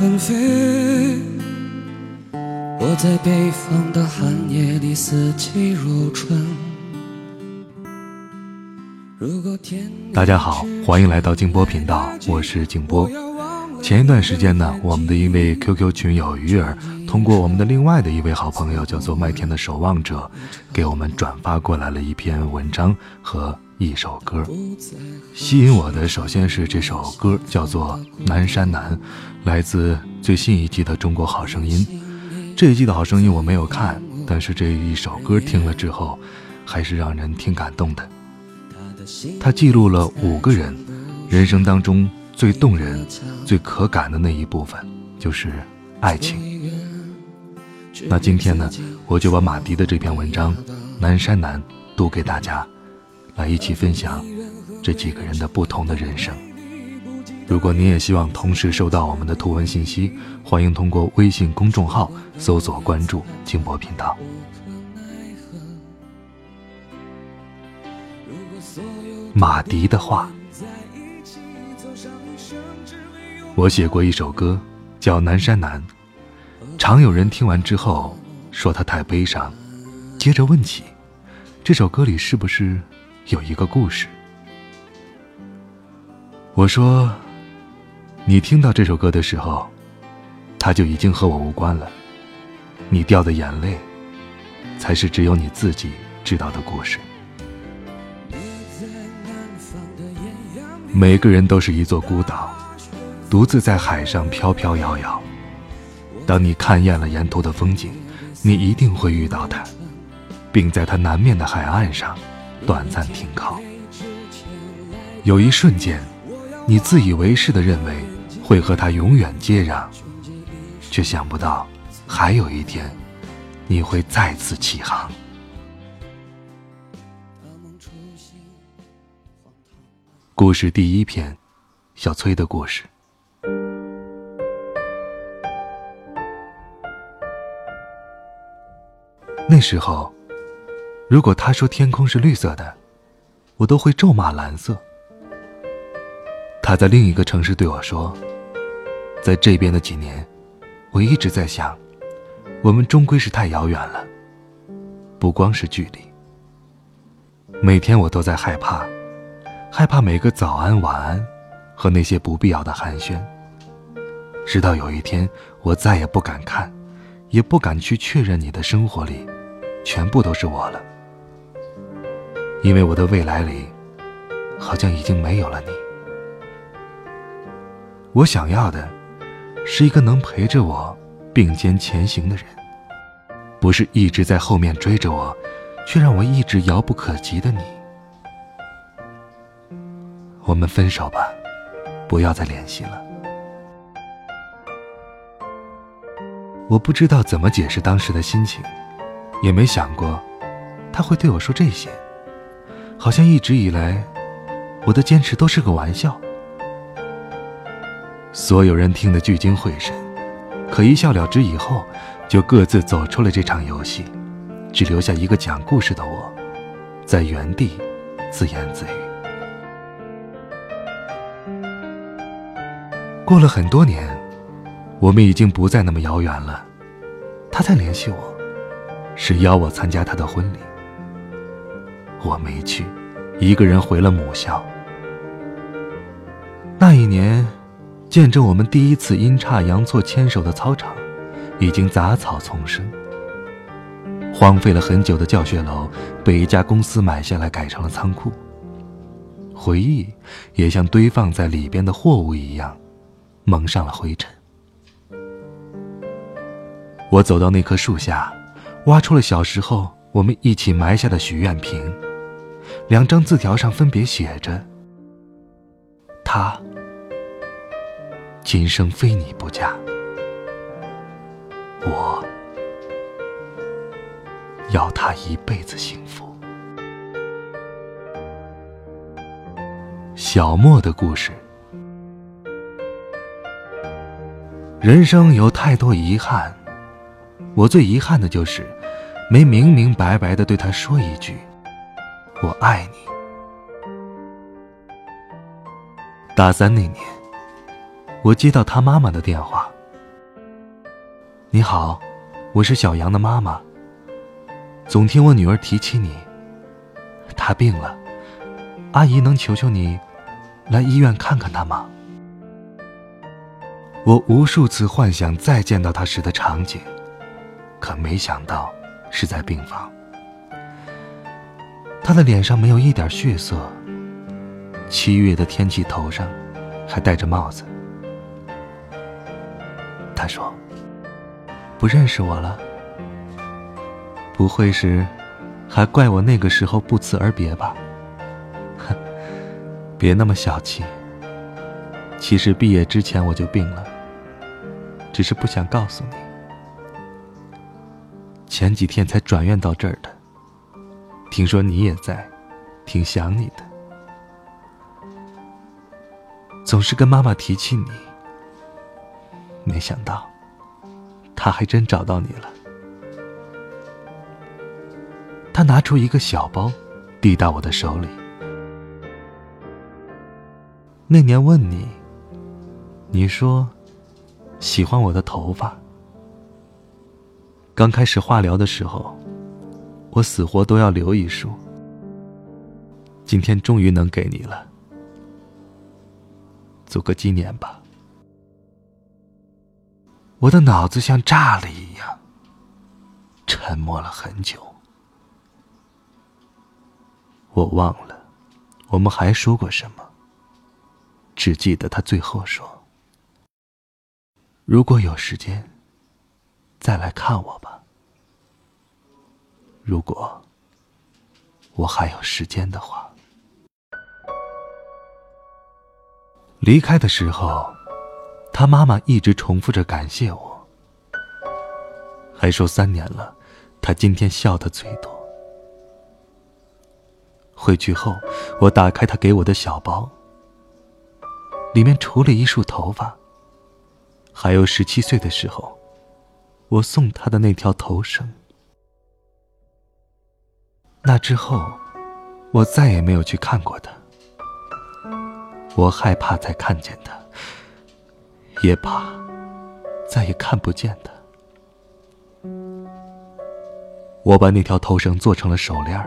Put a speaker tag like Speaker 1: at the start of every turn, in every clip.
Speaker 1: 纷飞。我在北方的寒夜里，四季如春。
Speaker 2: 大家好，欢迎来到静波频道，我是静波。前一段时间呢，我们的一位 QQ 群友鱼儿，通过我们的另外的一位好朋友，叫做麦田的守望者，给我们转发过来了一篇文章和一首歌。吸引我的首先是这首歌，叫做《南山南》，来自最新一季的《中国好声音》。这一季的好声音我没有看，但是这一首歌听了之后，还是让人挺感动的。它记录了五个人人生当中最动人、最可感的那一部分，就是爱情。那今天呢，我就把马迪的这篇文章《南山南》读给大家，来一起分享这几个人的不同的人生。如果你也希望同时收到我们的图文信息，欢迎通过微信公众号搜索关注“静波频道”。马迪的话，我写过一首歌，叫《南山南》，常有人听完之后说它太悲伤，接着问起这首歌里是不是有一个故事。我说。你听到这首歌的时候，它就已经和我无关了。你掉的眼泪，才是只有你自己知道的故事。每个人都是一座孤岛，独自在海上飘飘摇摇。当你看厌了沿途的风景，你一定会遇到它，并在它南面的海岸上短暂停靠。有一瞬间，你自以为是的认为。会和他永远接壤，却想不到，还有一天，你会再次起航。故事第一篇，小崔的故事。那时候，如果他说天空是绿色的，我都会咒骂蓝色。他在另一个城市对我说。在这边的几年，我一直在想，我们终归是太遥远了。不光是距离，每天我都在害怕，害怕每个早安、晚安和那些不必要的寒暄。直到有一天，我再也不敢看，也不敢去确认你的生活里，全部都是我了，因为我的未来里，好像已经没有了你。我想要的。是一个能陪着我并肩前行的人，不是一直在后面追着我，却让我一直遥不可及的你。我们分手吧，不要再联系了。我不知道怎么解释当时的心情，也没想过他会对我说这些，好像一直以来我的坚持都是个玩笑。所有人听得聚精会神，可一笑了之以后，就各自走出了这场游戏，只留下一个讲故事的我，在原地自言自语。过了很多年，我们已经不再那么遥远了。他在联系我，是邀我参加他的婚礼。我没去，一个人回了母校。那一年。见证我们第一次阴差阳错牵手的操场，已经杂草丛生。荒废了很久的教学楼，被一家公司买下来改成了仓库。回忆也像堆放在里边的货物一样，蒙上了灰尘。我走到那棵树下，挖出了小时候我们一起埋下的许愿瓶，两张字条上分别写着：“他。”今生非你不嫁。我要他一辈子幸福。小莫的故事。人生有太多遗憾，我最遗憾的就是没明明白白的对他说一句“我爱你”。大三那年，我接到他妈妈的电话：“你好，我是小杨的妈妈。总听我女儿提起你，她病了，阿姨能求求你来医院看看她吗？”我无数次幻想再见到他时的场景，可没想到是在病房。他的脸上没有一点血色，七月的天气，头上还戴着帽子。他说：“不认识我了，不会是还怪我那个时候不辞而别吧？”哼，别那么小气。其实毕业之前我就病了。只是不想告诉你，前几天才转院到这儿的。听说你也在，挺想你的。总是跟妈妈提起你，没想到，她还真找到你了。他拿出一个小包，递到我的手里。那年问你，你说。喜欢我的头发。刚开始化疗的时候，我死活都要留一束。今天终于能给你了，做个纪念吧。我的脑子像炸了一样，沉默了很久。我忘了，我们还说过什么，只记得他最后说。如果有时间，再来看我吧。如果我还有时间的话，离开的时候，他妈妈一直重复着感谢我，还说三年了，他今天笑的最多。回去后，我打开他给我的小包，里面除了一束头发。还有十七岁的时候，我送他的那条头绳。那之后，我再也没有去看过他。我害怕再看见他，也怕再也看不见他。我把那条头绳做成了手链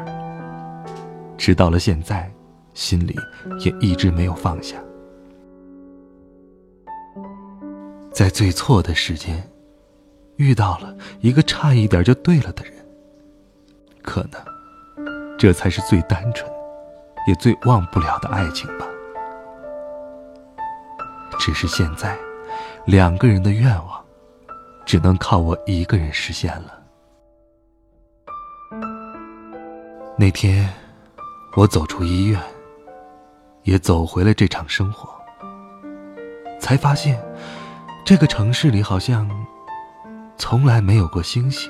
Speaker 2: 直到了现在，心里也一直没有放下。在最错的时间，遇到了一个差一点就对了的人，可能这才是最单纯，也最忘不了的爱情吧。只是现在，两个人的愿望，只能靠我一个人实现了。那天，我走出医院，也走回了这场生活，才发现。这个城市里好像从来没有过星星，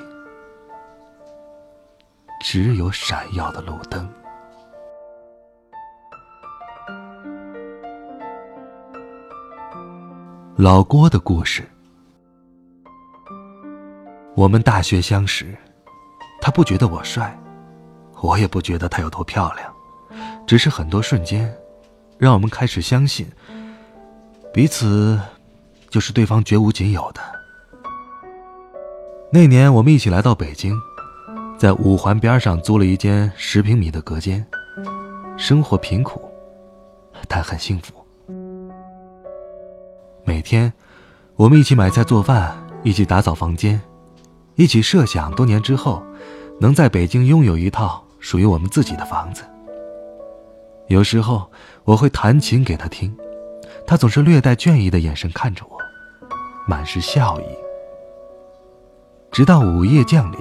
Speaker 2: 只有闪耀的路灯。老郭的故事。我们大学相识，他不觉得我帅，我也不觉得他有多漂亮，只是很多瞬间，让我们开始相信彼此。就是对方绝无仅有的。那年我们一起来到北京，在五环边上租了一间十平米的隔间，生活贫苦，但很幸福。每天，我们一起买菜做饭，一起打扫房间，一起设想多年之后，能在北京拥有一套属于我们自己的房子。有时候我会弹琴给他听，他总是略带倦意的眼神看着我。满是笑意。直到午夜降临，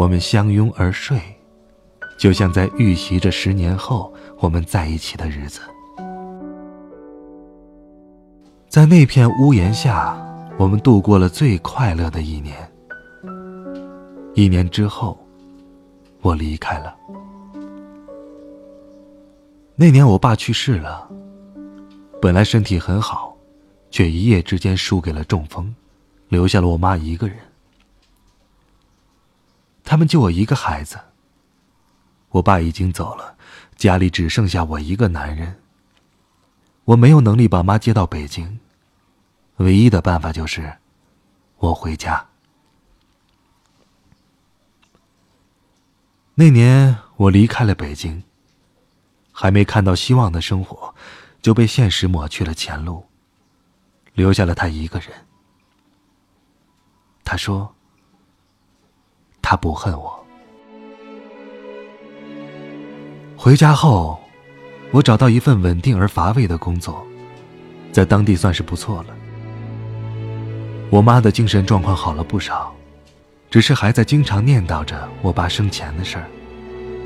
Speaker 2: 我们相拥而睡，就像在预习着十年后我们在一起的日子。在那片屋檐下，我们度过了最快乐的一年。一年之后，我离开了。那年我爸去世了，本来身体很好，却一夜之间输给了中风，留下了我妈一个人。他们就我一个孩子。我爸已经走了，家里只剩下我一个男人。我没有能力把妈接到北京，唯一的办法就是我回家。那年我离开了北京，还没看到希望的生活，就被现实抹去了前路，留下了他一个人。他说：“他不恨我。”回家后。我找到一份稳定而乏味的工作，在当地算是不错了。我妈的精神状况好了不少，只是还在经常念叨着我爸生前的事儿，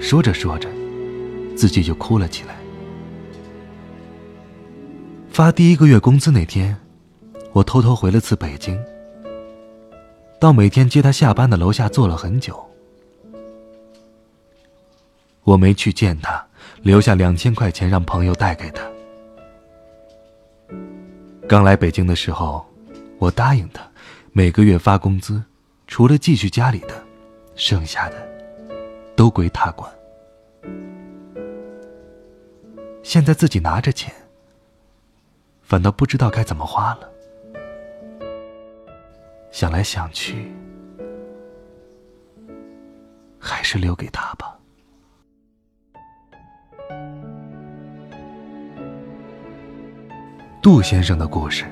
Speaker 2: 说着说着，自己就哭了起来。发第一个月工资那天，我偷偷回了次北京，到每天接他下班的楼下坐了很久。我没去见他。留下两千块钱让朋友带给他。刚来北京的时候，我答应他，每个月发工资，除了继续家里的，剩下的都归他管。现在自己拿着钱，反倒不知道该怎么花了。想来想去，还是留给他吧。杜先生的故事。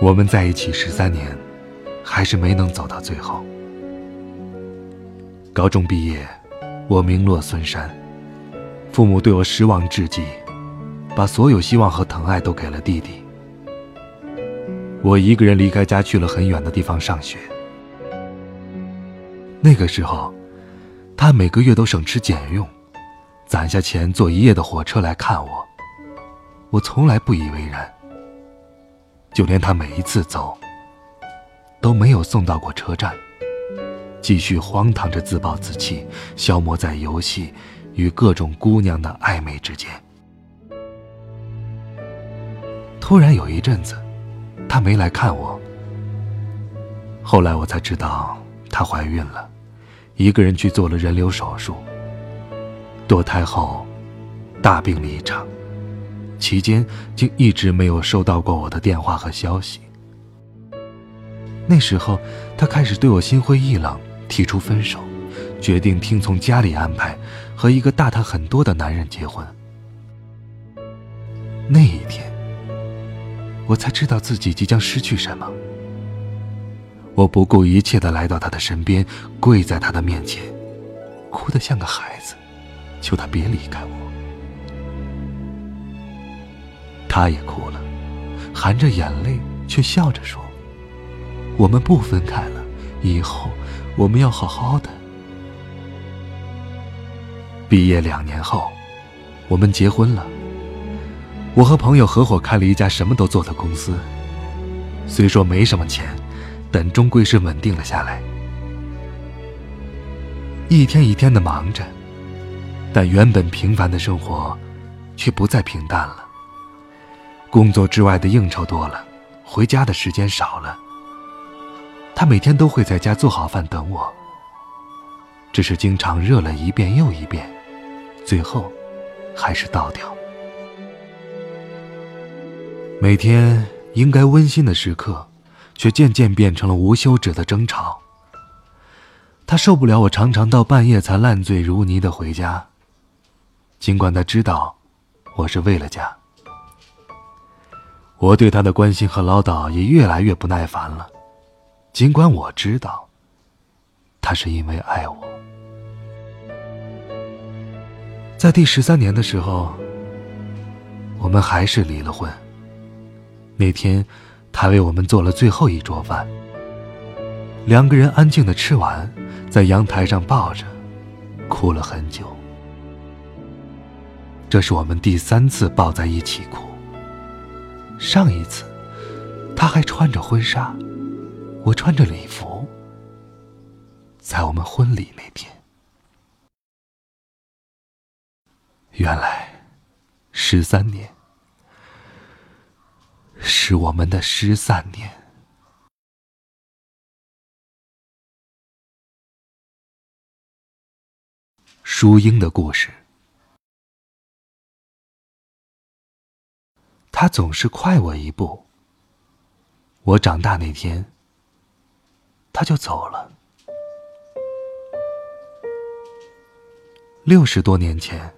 Speaker 2: 我们在一起十三年，还是没能走到最后。高中毕业，我名落孙山，父母对我失望至极，把所有希望和疼爱都给了弟弟。我一个人离开家，去了很远的地方上学。那个时候，他每个月都省吃俭用。攒下钱坐一夜的火车来看我，我从来不以为然。就连他每一次走，都没有送到过车站，继续荒唐着自暴自弃，消磨在游戏与各种姑娘的暧昧之间。突然有一阵子，她没来看我。后来我才知道，她怀孕了，一个人去做了人流手术。堕胎后，大病了一场，期间竟一直没有收到过我的电话和消息。那时候，他开始对我心灰意冷，提出分手，决定听从家里安排，和一个大他很多的男人结婚。那一天，我才知道自己即将失去什么。我不顾一切的来到他的身边，跪在他的面前，哭得像个孩子。求他别离开我，他也哭了，含着眼泪却笑着说：“我们不分开了，以后我们要好好的。”毕业两年后，我们结婚了。我和朋友合伙开了一家什么都做的公司，虽说没什么钱，但终归是稳定了下来。一天一天的忙着。但原本平凡的生活，却不再平淡了。工作之外的应酬多了，回家的时间少了。他每天都会在家做好饭等我，只是经常热了一遍又一遍，最后还是倒掉。每天应该温馨的时刻，却渐渐变成了无休止的争吵。他受不了我常常到半夜才烂醉如泥的回家。尽管他知道我是为了家，我对他的关心和唠叨也越来越不耐烦了。尽管我知道他是因为爱我，在第十三年的时候，我们还是离了婚。那天，他为我们做了最后一桌饭，两个人安静的吃完，在阳台上抱着，哭了很久。这是我们第三次抱在一起哭。上一次，他还穿着婚纱，我穿着礼服，在我们婚礼那天。原来，十三年是我们的失散年。淑英的故事。他总是快我一步。我长大那天，他就走了。六十多年前，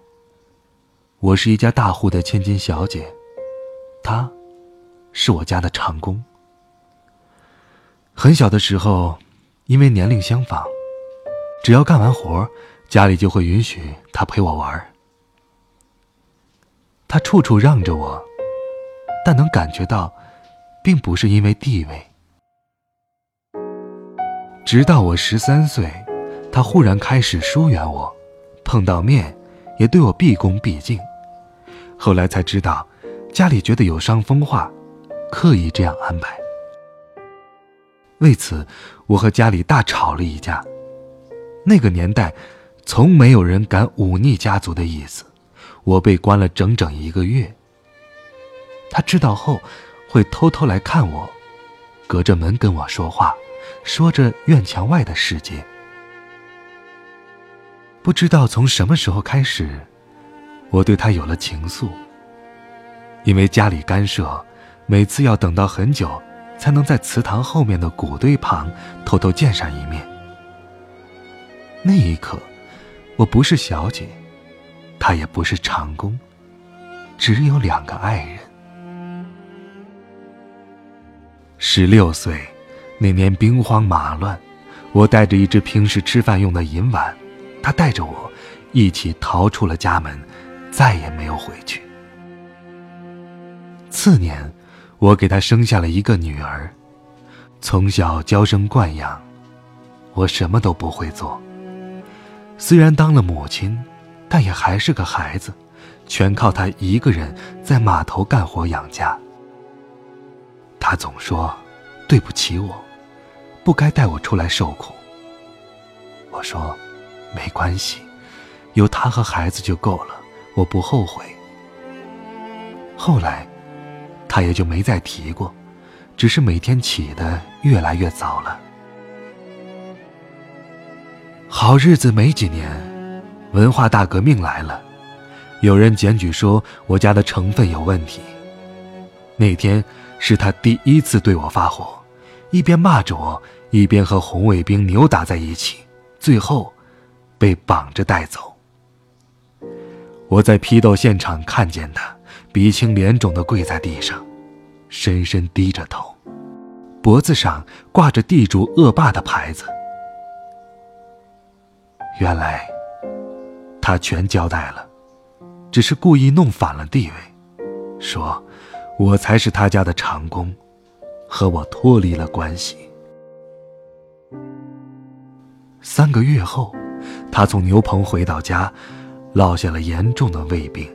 Speaker 2: 我是一家大户的千金小姐，她，是我家的长工。很小的时候，因为年龄相仿，只要干完活，家里就会允许他陪我玩。他处处让着我。但能感觉到，并不是因为地位。直到我十三岁，他忽然开始疏远我，碰到面也对我毕恭毕敬。后来才知道，家里觉得有伤风化，刻意这样安排。为此，我和家里大吵了一架。那个年代，从没有人敢忤逆家族的意思，我被关了整整一个月。他知道后，会偷偷来看我，隔着门跟我说话，说着院墙外的世界。不知道从什么时候开始，我对他有了情愫。因为家里干涉，每次要等到很久，才能在祠堂后面的谷堆旁偷偷见上一面。那一刻，我不是小姐，他也不是长工，只有两个爱人。十六岁，那年兵荒马乱，我带着一只平时吃饭用的银碗，他带着我一起逃出了家门，再也没有回去。次年，我给他生下了一个女儿，从小娇生惯养，我什么都不会做。虽然当了母亲，但也还是个孩子，全靠他一个人在码头干活养家。他总说：“对不起我，不该带我出来受苦。”我说：“没关系，有他和孩子就够了，我不后悔。”后来，他也就没再提过，只是每天起的越来越早了。好日子没几年，文化大革命来了，有人检举说我家的成分有问题。那天。是他第一次对我发火，一边骂着我，一边和红卫兵扭打在一起，最后被绑着带走。我在批斗现场看见他鼻青脸肿的跪在地上，深深低着头，脖子上挂着地主恶霸的牌子。原来他全交代了，只是故意弄反了地位，说。我才是他家的长工，和我脱离了关系。三个月后，他从牛棚回到家，落下了严重的胃病。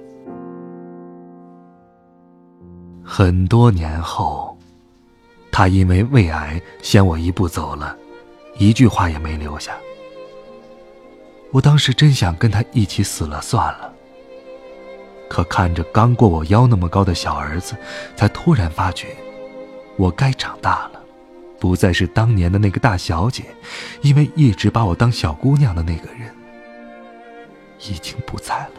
Speaker 2: 很多年后，他因为胃癌先我一步走了，一句话也没留下。我当时真想跟他一起死了算了。可看着刚过我腰那么高的小儿子，才突然发觉，我该长大了，不再是当年的那个大小姐，因为一直把我当小姑娘的那个人，已经不在了。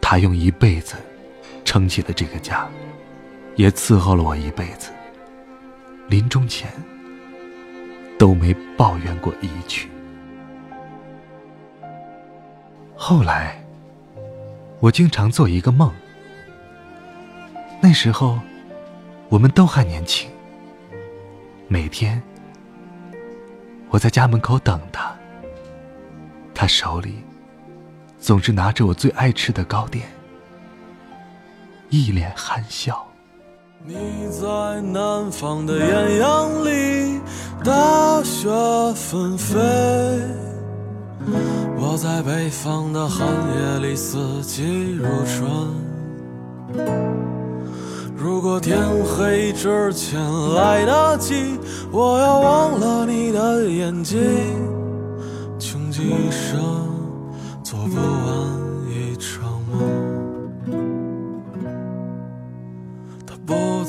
Speaker 2: 他用一辈子撑起了这个家，也伺候了我一辈子，临终前都没抱怨过一句。后来。我经常做一个梦，那时候我们都还年轻。每天我在家门口等他，他手里总是拿着我最爱吃的糕点，一脸憨笑。
Speaker 1: 你在南方的艳阳里，大雪纷飞。
Speaker 3: 我在北方的寒夜里四季如春。如果天黑之前来得及，我要忘了你的眼睛，穷极一生做不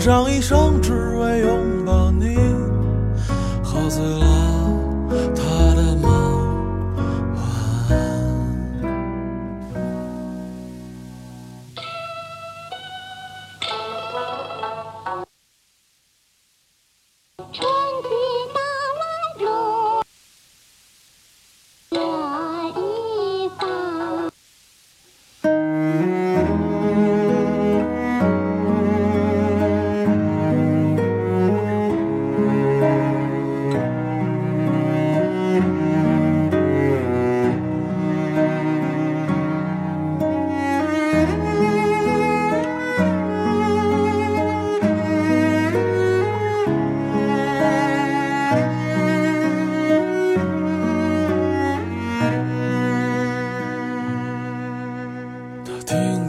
Speaker 3: 上一生，南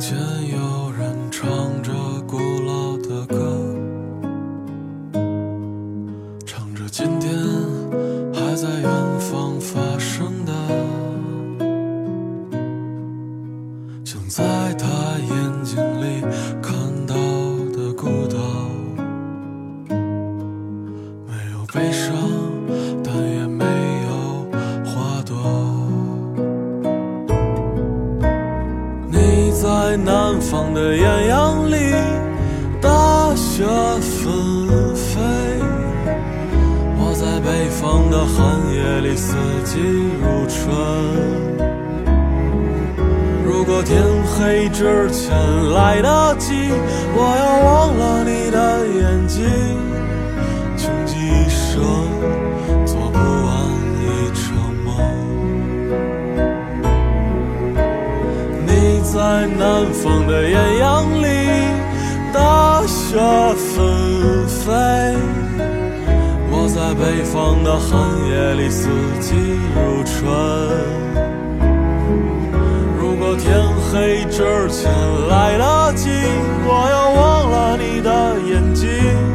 Speaker 3: 我要忘了你的眼睛，穷极一生做不完一场梦。你。
Speaker 4: 在
Speaker 3: 南方的艳阳里，大雪纷飞。我在北方的寒夜里，四季如春。如果天没之前来得及我要忘了你的眼睛。